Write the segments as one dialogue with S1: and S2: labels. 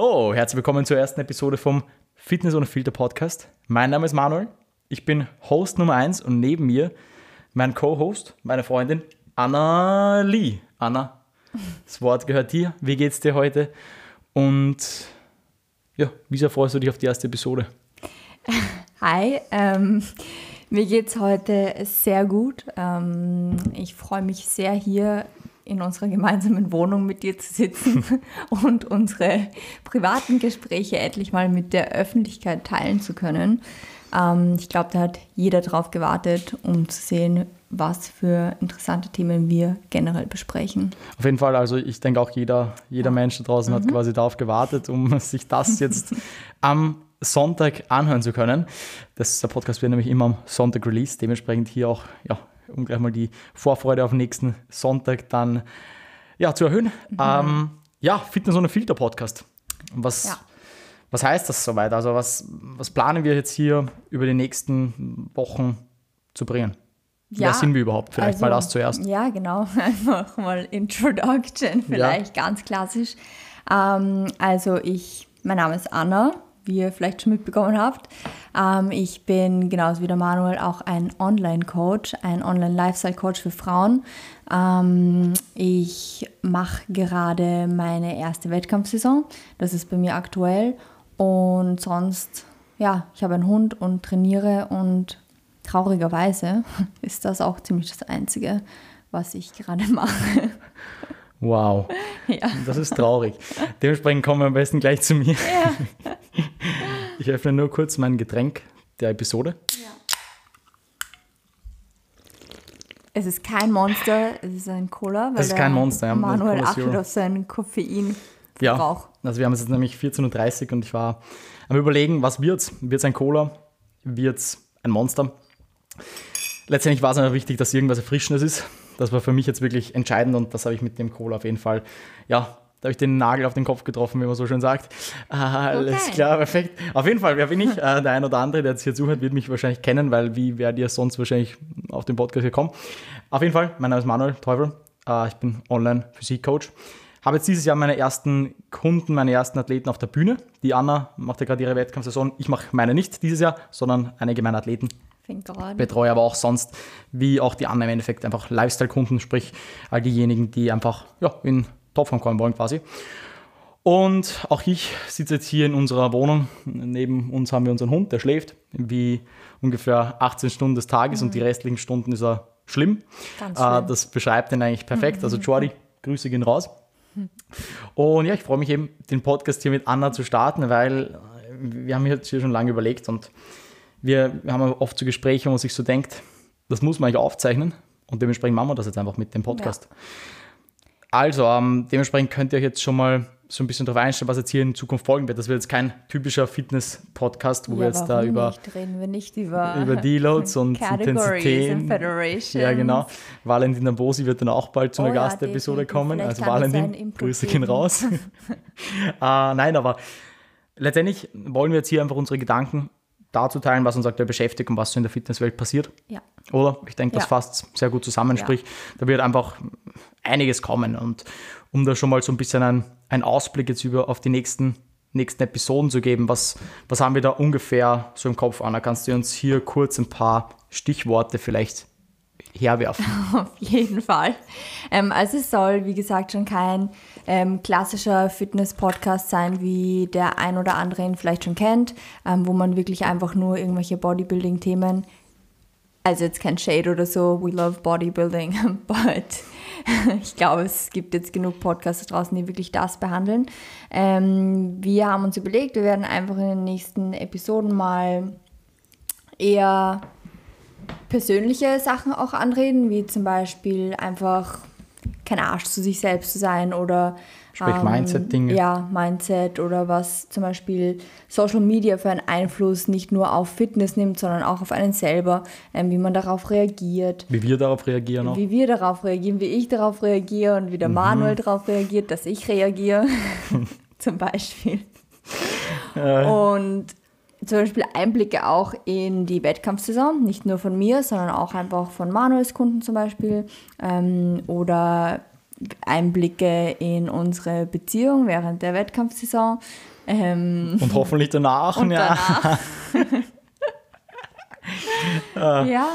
S1: So, herzlich willkommen zur ersten Episode vom Fitness ohne Filter Podcast. Mein Name ist Manuel, ich bin Host Nummer 1 und neben mir mein Co-Host, meine Freundin Anna Lee. Anna, das Wort gehört dir. Wie geht's dir heute? Und ja, wie sehr freust du dich auf die erste Episode?
S2: Hi, ähm, mir geht's heute sehr gut. Ähm, ich freue mich sehr hier in unserer gemeinsamen Wohnung mit dir zu sitzen und unsere privaten Gespräche endlich mal mit der Öffentlichkeit teilen zu können. Ähm, ich glaube, da hat jeder drauf gewartet, um zu sehen, was für interessante Themen wir generell besprechen.
S1: Auf jeden Fall, also ich denke auch jeder, jeder Mensch da draußen mhm. hat quasi darauf gewartet, um sich das jetzt am Sonntag anhören zu können. Das, der Podcast wird nämlich immer am Sonntag released, dementsprechend hier auch ja, um gleich mal die Vorfreude auf nächsten Sonntag dann ja, zu erhöhen. Mhm. Ähm, ja, Fitness ohne Filter Podcast. Was, ja. was heißt das soweit? Also was, was planen wir jetzt hier über die nächsten Wochen zu bringen? Ja, Wer sind wir überhaupt? Vielleicht also, mal das zuerst.
S2: Ja, genau. Einfach mal Introduction, vielleicht ja. ganz klassisch. Ähm, also ich, mein Name ist Anna wie ihr vielleicht schon mitbekommen habt. Ähm, ich bin genauso wie der Manuel auch ein Online-Coach, ein Online-Lifestyle-Coach für Frauen. Ähm, ich mache gerade meine erste Wettkampfsaison. Das ist bei mir aktuell. Und sonst, ja, ich habe einen Hund und trainiere und traurigerweise ist das auch ziemlich das Einzige, was ich gerade mache.
S1: Wow, ja. das ist traurig. Dementsprechend kommen wir am besten gleich zu mir. Ja. Ich öffne nur kurz mein Getränk der Episode. Ja.
S2: Es ist kein Monster, es ist ein Cola.
S1: Weil es ist kein Monster, ja.
S2: Manuel achtet auf seinen Koffein.
S1: Ja, also wir haben es jetzt nämlich 14.30 Uhr und ich war am überlegen, was wird's? Wird es ein Cola? Wird es ein Monster? Letztendlich war es einfach wichtig, dass irgendwas Erfrischendes ist. Das war für mich jetzt wirklich entscheidend und das habe ich mit dem Cola auf jeden Fall ja, da habe ich den Nagel auf den Kopf getroffen, wie man so schön sagt. Alles okay. klar, perfekt. Auf jeden Fall, wer bin ich? Äh, der ein oder andere, der jetzt hier zuhört, wird mich wahrscheinlich kennen, weil wie wärt ihr sonst wahrscheinlich auf den Podcast gekommen? Auf jeden Fall, mein Name ist Manuel Teufel. Äh, ich bin Online-Physik-Coach. Habe jetzt dieses Jahr meine ersten Kunden, meine ersten Athleten auf der Bühne. Die Anna macht ja gerade ihre Wettkampfsaison. Ich mache meine nicht dieses Jahr, sondern einige meiner Athleten. Betreue aber auch sonst, wie auch die Anna im Endeffekt, einfach Lifestyle-Kunden, sprich all diejenigen, die einfach ja, in Topform kommen wollen quasi. Und auch ich sitze jetzt hier in unserer Wohnung. Neben uns haben wir unseren Hund, der schläft wie ungefähr 18 Stunden des Tages mhm. und die restlichen Stunden ist er schlimm. Ganz schlimm. Äh, das beschreibt ihn eigentlich perfekt. Also Jordi, Grüße gehen raus. Und ja, ich freue mich eben, den Podcast hier mit Anna zu starten, weil wir haben jetzt hier schon lange überlegt und wir, wir haben oft so Gespräche, wo man sich so denkt, das muss man eigentlich aufzeichnen und dementsprechend machen wir das jetzt einfach mit dem Podcast. Ja. Also, ähm, dementsprechend könnt ihr euch jetzt schon mal so ein bisschen darauf einstellen, was jetzt hier in Zukunft folgen wird. Das wird jetzt kein typischer Fitness-Podcast, wo ja, wir jetzt da über,
S2: über,
S1: über Deloads und Intensitäten. Ja, genau. Valentin Ambosi wird dann auch bald zu einer oh, Gastepisode kommen. also Valentin, Grüße gehen raus. äh, nein, aber letztendlich wollen wir jetzt hier einfach unsere Gedanken dazu teilen, was uns aktuell beschäftigt und was so in der Fitnesswelt passiert. Ja. Oder? Ich denke, das ja. fasst sehr gut zusammen. Ja. Sprich, da wird einfach einiges kommen. Und um da schon mal so ein bisschen einen, einen Ausblick jetzt über auf die nächsten, nächsten Episoden zu geben, was, was haben wir da ungefähr so im Kopf, Anna? Kannst du uns hier kurz ein paar Stichworte vielleicht herwerfen.
S2: Auf jeden Fall. Ähm, also es soll, wie gesagt, schon kein ähm, klassischer Fitness-Podcast sein, wie der ein oder andere ihn vielleicht schon kennt, ähm, wo man wirklich einfach nur irgendwelche Bodybuilding-Themen, also jetzt kein Shade oder so, we love Bodybuilding, but ich glaube, es gibt jetzt genug Podcasts draußen, die wirklich das behandeln. Ähm, wir haben uns überlegt, wir werden einfach in den nächsten Episoden mal eher persönliche Sachen auch anreden, wie zum Beispiel einfach kein Arsch zu sich selbst zu sein oder
S1: Sprich ähm, Mindset-Dinge.
S2: Ja, Mindset oder was zum Beispiel Social Media für einen Einfluss nicht nur auf Fitness nimmt, sondern auch auf einen selber, ähm, wie man darauf reagiert.
S1: Wie wir darauf reagieren auch.
S2: Wie wir darauf reagieren, wie ich darauf reagiere und wie der mhm. Manuel darauf reagiert, dass ich reagiere, zum Beispiel. Äh. Und zum Beispiel Einblicke auch in die Wettkampfsaison, nicht nur von mir, sondern auch einfach von Manuels Kunden zum Beispiel ähm, oder Einblicke in unsere Beziehung während der Wettkampfsaison. Ähm,
S1: Und hoffentlich danach.
S2: und
S1: ja.
S2: danach. ja,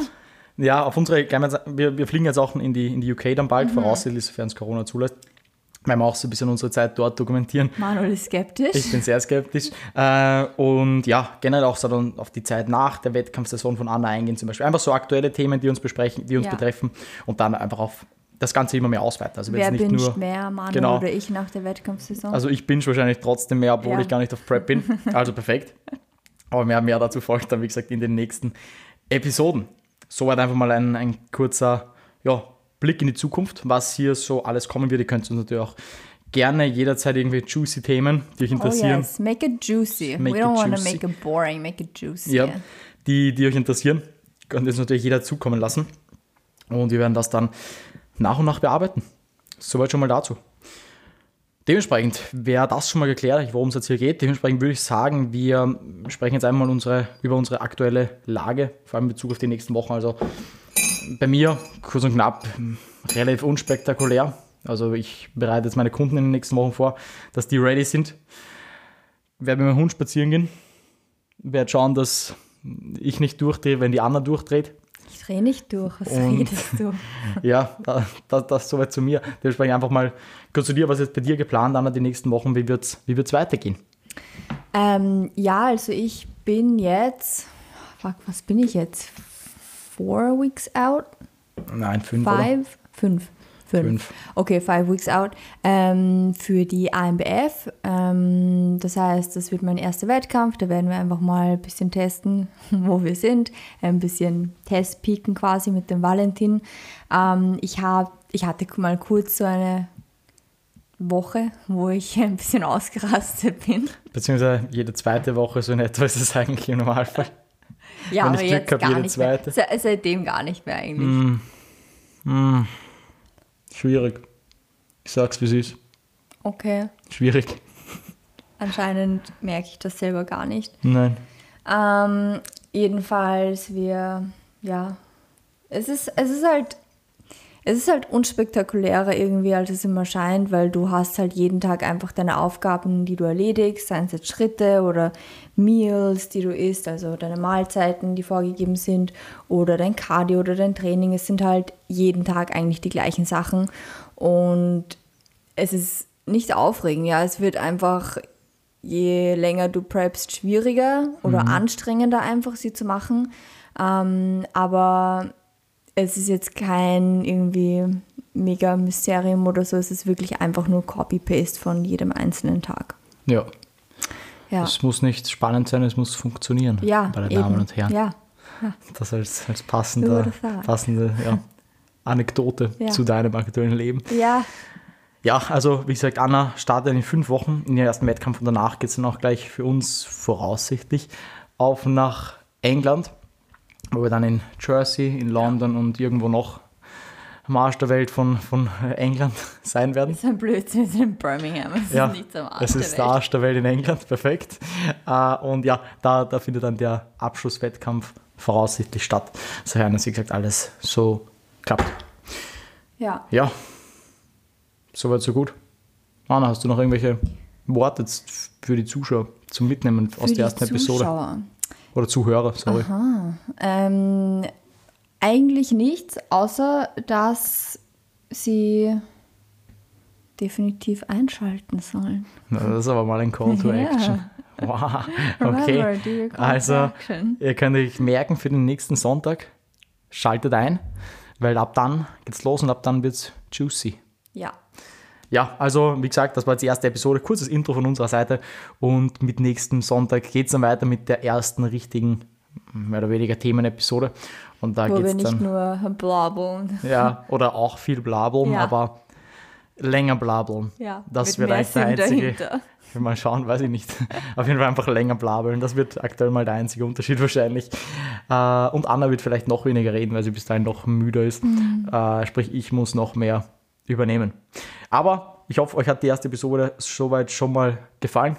S1: ja, auf unsere, wir, wir fliegen jetzt auch in die, in die UK dann bald, voraussichtlich, sofern es Corona zulässt. Weil wir auch so ein bisschen unsere Zeit dort dokumentieren.
S2: Manuel ist skeptisch.
S1: Ich bin sehr skeptisch. Äh, und ja, generell auch so dann auf die Zeit nach der Wettkampfsaison von Anna eingehen zum Beispiel. Einfach so aktuelle Themen, die uns besprechen, die uns
S2: Ja.
S1: betreffen und dann einfach auf das Ganze immer mehr ausweiten. Also
S2: Wer
S1: nicht nur,
S2: mehr, Manuel
S1: Genau.
S2: oder ich nach der Wettkampfsaison?
S1: also ich binge wahrscheinlich trotzdem mehr, obwohl
S2: Ja.
S1: ich gar nicht auf Prep bin. Also perfekt. Aber mehr, mehr dazu folgt dann, wie gesagt, in den nächsten Episoden. Soweit einfach mal ein, ein kurzer ja, Blick in die Zukunft, was hier so alles kommen wird. Ihr könnt uns natürlich auch gerne jederzeit irgendwie juicy Themen, die euch
S2: oh
S1: interessieren.
S2: yes, make it juicy.
S1: Make
S2: We
S1: it
S2: don't want to make it boring, make it juicy.
S1: Ja, die, die euch interessieren, könnt ihr uns natürlich jeder zukommen lassen. Und wir werden das dann nach und nach bearbeiten. Soweit schon mal dazu. Dementsprechend wäre das schon mal geklärt, worum es jetzt hier geht. Dementsprechend würde ich sagen, wir sprechen jetzt einmal unsere, über unsere aktuelle Lage, vor allem in Bezug auf die nächsten Wochen. Also bei mir, kurz und knapp, relativ unspektakulär. Also ich bereite jetzt meine Kunden in den nächsten Wochen vor, dass die ready sind. Werde mit meinem Hund spazieren gehen. Werde schauen, dass ich nicht durchdrehe, wenn die Anna durchdreht.
S2: Ich drehe nicht durch, was
S1: Und-
S2: redest du?
S1: Ja, da- das, das soweit zu mir. Dementsprechend einfach mal kurz zu dir, was ist jetzt bei dir geplant, Anna, die nächsten Wochen, wie wird es wie wird's weitergehen?
S2: Ähm, ja, also ich bin jetzt, fuck, was bin ich jetzt? Four weeks out?
S1: Nein, fünf?
S2: Five? Fünf. Fünf.
S1: Fünf.
S2: Okay, five weeks out. Ähm, für die AMBF. Ähm, das heißt, das wird mein erster Wettkampf. Da werden wir einfach mal ein bisschen testen, wo wir sind. Ein bisschen Testpieken quasi mit dem Valentin. Ähm, ich, hab, ich hatte mal kurz so eine Woche, wo ich ein bisschen ausgerastet bin.
S1: Beziehungsweise jede zweite Woche so in etwa ist es eigentlich im Normalfall.
S2: Ja,
S1: Wenn
S2: aber
S1: ich Glück
S2: jetzt
S1: hab,
S2: gar
S1: jede
S2: nicht mehr.
S1: zweite.
S2: Se seitdem gar nicht mehr eigentlich.
S1: Schwierig. Ich sag's, wie es ist.
S2: Okay,
S1: Schwierig.
S2: anscheinend merke ich das selber gar nicht.
S1: Nein.
S2: Ähm, jedenfalls, wir, ja, es ist, es ist halt, es ist halt unspektakulärer irgendwie, als es immer scheint, weil du hast halt jeden Tag einfach deine Aufgaben, die du erledigst, seien es jetzt Schritte oder Meals, die du isst, also deine Mahlzeiten, die vorgegeben sind, oder dein Cardio oder dein Training. Es sind halt jeden Tag eigentlich die gleichen Sachen und es ist nicht aufregend, ja, es wird einfach je länger du preppst, schwieriger oder anstrengender einfach sie zu machen. Ähm, aber es ist jetzt kein irgendwie mega Mysterium oder so. Es ist wirklich einfach nur Copy-Paste von jedem einzelnen Tag.
S1: Ja.
S2: Ja,
S1: Es muss nicht spannend sein, es muss funktionieren.
S2: ja
S1: Meine
S2: eben.
S1: Damen und Herren.
S2: Ja,
S1: Das als, als passende, passende ja, Anekdote
S2: Ja.
S1: zu deinem aktuellen Leben.
S2: ja,
S1: Ja, also wie gesagt, Anna startet in fünf Wochen in den ersten Wettkampf und danach geht es dann auch gleich für uns voraussichtlich auf nach England, wo wir dann in Jersey, in London und irgendwo noch am Arsch der Welt von, von England sein werden.
S2: das ist ein Blödsinn, wir sind in Birmingham. Es
S1: Ja,
S2: ist nicht am Arsch
S1: das
S2: der
S1: ist der
S2: Welt.
S1: Arsch der Welt in England, perfekt. Äh, Und ja, da, da findet dann der Abschlusswettkampf voraussichtlich statt, sofern es, wie gesagt, alles so klappt.
S2: Ja.
S1: Ja, soweit so gut. Anna, hast du noch irgendwelche Worte für die Zuschauer zum Mitnehmen aus
S2: Für die
S1: der ersten Episode? Oder Zuhörer, sorry.
S2: Ähm, eigentlich nichts, außer dass sie definitiv einschalten sollen.
S1: Na, Das ist aber mal ein Call to
S2: Ja.
S1: Action. Wow, okay. Also, ihr könnt euch merken für den nächsten Sonntag, schaltet ein, weil ab dann geht's los und ab dann wird's juicy.
S2: Ja.
S1: Ja, also wie gesagt, das war jetzt die erste Episode, kurzes Intro von unserer Seite und mit nächsten Sonntag geht es dann weiter mit der ersten richtigen, mehr oder weniger Themenepisode und da
S2: Wo
S1: geht
S2: wir
S1: es
S2: nicht
S1: dann,
S2: nur blabbeln.
S1: ja, oder auch viel blabeln,
S2: Ja.
S1: aber länger blabeln.
S2: Ja,
S1: das wird eigentlich der einzige,
S2: dahinter.
S1: mal schauen, weiß ich nicht. Auf jeden Fall einfach länger blabeln, das wird aktuell mal der einzige Unterschied wahrscheinlich. Äh, und Anna wird vielleicht noch weniger reden, weil sie bis dahin noch müder ist.
S2: Mhm.
S1: Äh, sprich, ich muss noch mehr übernehmen. Aber ich hoffe, euch hat die erste Episode soweit schon mal gefallen.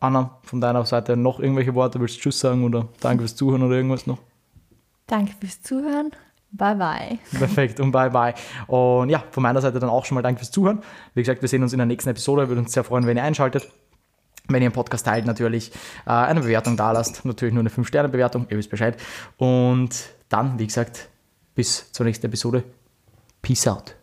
S1: Anna, von deiner Seite noch irgendwelche Worte? Willst du Tschüss sagen oder Danke fürs Zuhören oder irgendwas noch?
S2: Danke fürs Zuhören. Bye bye.
S1: Perfekt und bye bye. Und ja, von meiner Seite dann auch schon mal danke fürs Zuhören. Wie gesagt, wir sehen uns in der nächsten Episode. Würde uns sehr freuen, wenn ihr einschaltet. Wenn ihr den Podcast teilt, natürlich äh, eine Bewertung da lasst. Natürlich nur eine 5-Sterne-Bewertung, ihr wisst Bescheid. Und dann, wie gesagt, bis zur nächsten Episode. Peace out.